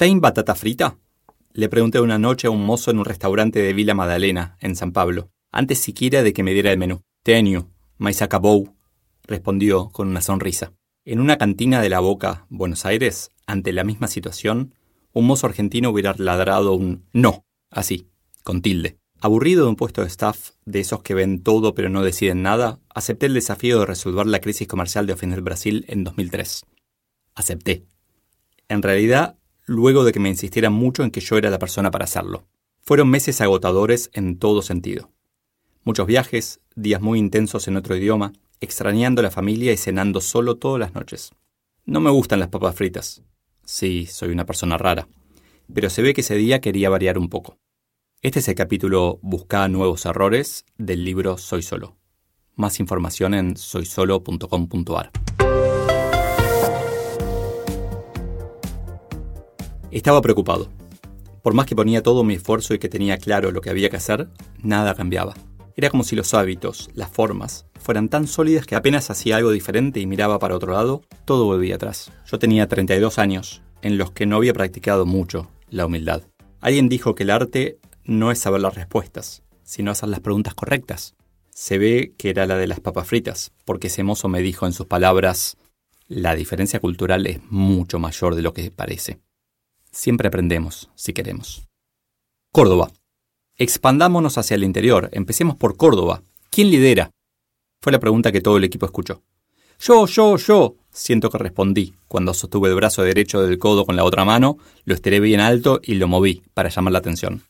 ¿Tein batata frita? Le pregunté una noche a un mozo en un restaurante de Villa Madalena, en San Pablo, antes siquiera de que me diera el menú. Tenio, mais acabou, respondió con una sonrisa. En una cantina de la Boca, Buenos Aires, ante la misma situación, un mozo argentino hubiera ladrado un no, así, con tilde. Aburrido de un puesto de staff de esos que ven todo pero no deciden nada, acepté el desafío de resolver la crisis comercial de Ofender Brasil en 2003. Acepté. En realidad, luego de que me insistieran mucho en que yo era la persona para hacerlo. Fueron meses agotadores en todo sentido. Muchos viajes, días muy intensos en otro idioma, extrañando la familia y cenando solo todas las noches. No me gustan las papas fritas. Sí, soy una persona rara. Pero se ve que ese día quería variar un poco. Este es el capítulo Busca nuevos errores del libro Soy Solo. Más información en soysolo.com.ar. Estaba preocupado. Por más que ponía todo mi esfuerzo y que tenía claro lo que había que hacer, nada cambiaba. Era como si los hábitos, las formas, fueran tan sólidas que apenas hacía algo diferente y miraba para otro lado, todo volvía atrás. Yo tenía 32 años, en los que no había practicado mucho la humildad. Alguien dijo que el arte no es saber las respuestas, sino hacer las preguntas correctas. Se ve que era la de las papas fritas, porque ese mozo me dijo en sus palabras, la diferencia cultural es mucho mayor de lo que parece. Siempre aprendemos, si queremos. Córdoba. Expandámonos hacia el interior, empecemos por Córdoba. ¿Quién lidera? Fue la pregunta que todo el equipo escuchó. Yo, yo, yo, siento que respondí, cuando sostuve el brazo derecho del codo con la otra mano, lo estiré bien alto y lo moví para llamar la atención.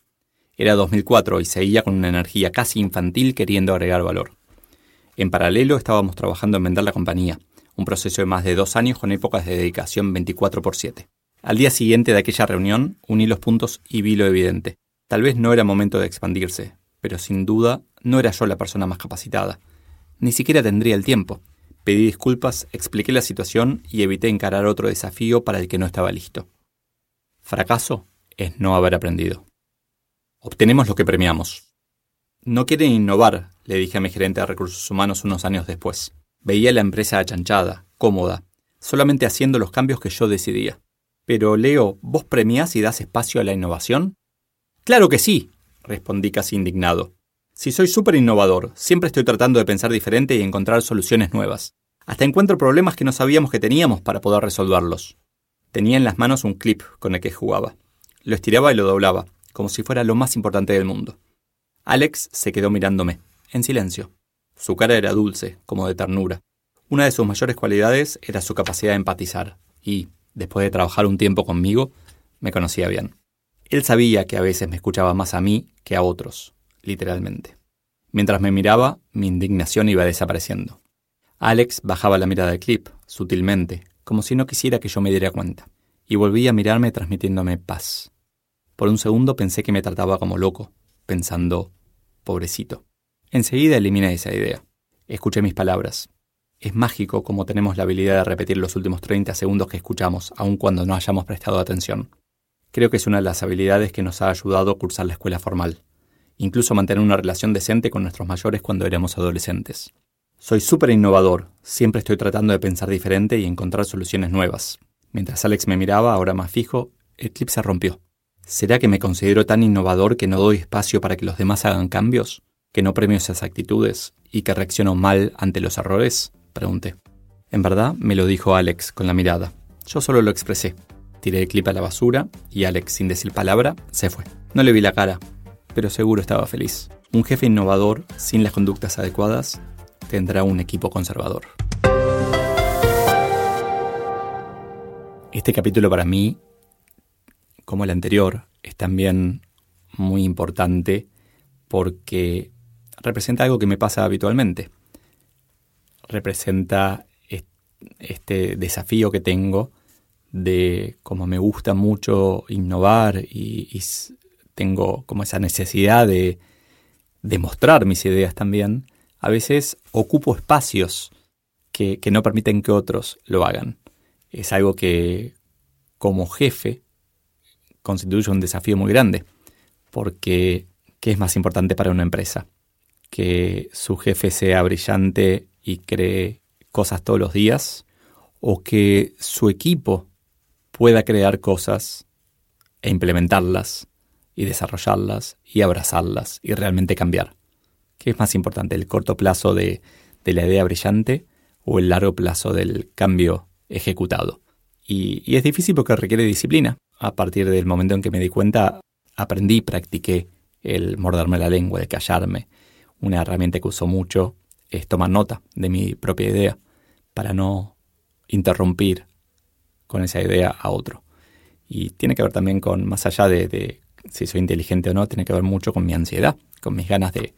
Era 2004 y seguía con una energía casi infantil queriendo agregar valor. En paralelo estábamos trabajando en vender la compañía, un proceso de más de dos años con épocas de dedicación 24 por 7. Al día siguiente de aquella reunión uní los puntos y vi lo evidente. Tal vez no era momento de expandirse, pero sin duda no era yo la persona más capacitada. Ni siquiera tendría el tiempo. Pedí disculpas, expliqué la situación y evité encarar otro desafío para el que no estaba listo. Fracaso es no haber aprendido. Obtenemos lo que premiamos. No quieren innovar, le dije a mi gerente de recursos humanos unos años después. Veía la empresa achanchada, cómoda, solamente haciendo los cambios que yo decidía. Pero, Leo, ¿vos premiás y das espacio a la innovación? Claro que sí, respondí casi indignado. Si soy súper innovador, siempre estoy tratando de pensar diferente y encontrar soluciones nuevas. Hasta encuentro problemas que no sabíamos que teníamos para poder resolverlos. Tenía en las manos un clip con el que jugaba. Lo estiraba y lo doblaba, como si fuera lo más importante del mundo. Alex se quedó mirándome, en silencio. Su cara era dulce, como de ternura. Una de sus mayores cualidades era su capacidad de empatizar, y, después de trabajar un tiempo conmigo, me conocía bien. Él sabía que a veces me escuchaba más a mí que a otros, literalmente. Mientras me miraba, mi indignación iba desapareciendo. Alex bajaba la mirada del clip, sutilmente, como si no quisiera que yo me diera cuenta, y volvía a mirarme transmitiéndome paz. Por un segundo pensé que me trataba como loco, pensando, pobrecito. Enseguida eliminé esa idea. Escuché mis palabras. Es mágico como tenemos la habilidad de repetir los últimos 30 segundos que escuchamos, aun cuando no hayamos prestado atención. Creo que es una de las habilidades que nos ha ayudado a cursar la escuela formal, incluso mantener una relación decente con nuestros mayores cuando éramos adolescentes. Soy súper innovador, siempre estoy tratando de pensar diferente y encontrar soluciones nuevas. Mientras Alex me miraba, ahora más fijo, el clip se rompió. ¿Será que me considero tan innovador que no doy espacio para que los demás hagan cambios? ¿Que no premio esas actitudes? ¿Y que reacciono mal ante los errores? Pregunté. En verdad, me lo dijo Alex con la mirada. Yo solo lo expresé. Tiré el clip a la basura y Alex, sin decir palabra, se fue. No le vi la cara, pero seguro estaba feliz. Un jefe innovador, sin las conductas adecuadas, tendrá un equipo conservador. Este capítulo para mí como el anterior, es también muy importante porque representa algo que me pasa habitualmente. Representa este desafío que tengo de como me gusta mucho innovar y, tengo como esa necesidad de, demostrar mis ideas también, a veces ocupo espacios que, que no permiten que otros lo hagan. Es algo que como jefe constituye un desafío muy grande, porque ¿qué es más importante para una empresa? Que su jefe sea brillante y cree cosas todos los días, o que su equipo pueda crear cosas e implementarlas y desarrollarlas y abrazarlas y realmente cambiar. ¿Qué es más importante, el corto plazo de, la idea brillante o el largo plazo del cambio ejecutado? Y, y, es difícil porque requiere disciplina. A partir del momento en que me di cuenta, aprendí, practiqué el morderme la lengua, el callarme. Una herramienta que uso mucho es tomar nota de mi propia idea para no interrumpir con esa idea a otro. Y tiene que ver también con, más allá de, si soy inteligente o no, tiene que ver mucho con mi ansiedad, con mis ganas de,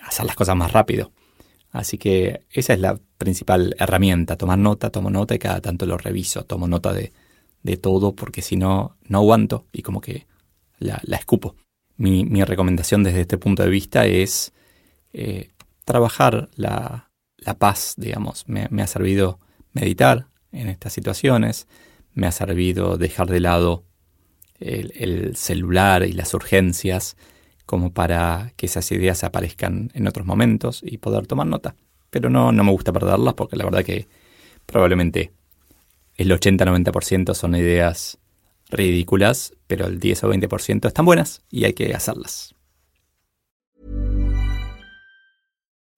hacer las cosas más rápido. Así que esa es la principal herramienta, tomar nota, tomo nota y cada tanto lo reviso, tomo nota de, todo porque si no, no aguanto y como que la, escupo. Mi, recomendación desde este punto de vista es eh, trabajar la, paz, digamos. me ha servido meditar, en estas situaciones. Me ha servido dejar de lado el, celular y las urgencias como para que esas ideas aparezcan en otros momentos y poder tomar nota. Pero no, no me gusta perderlas porque la verdad que probablemente el 80-90% son ideas ridículas, pero el 10 o 20% están buenas y hay que hacerlas.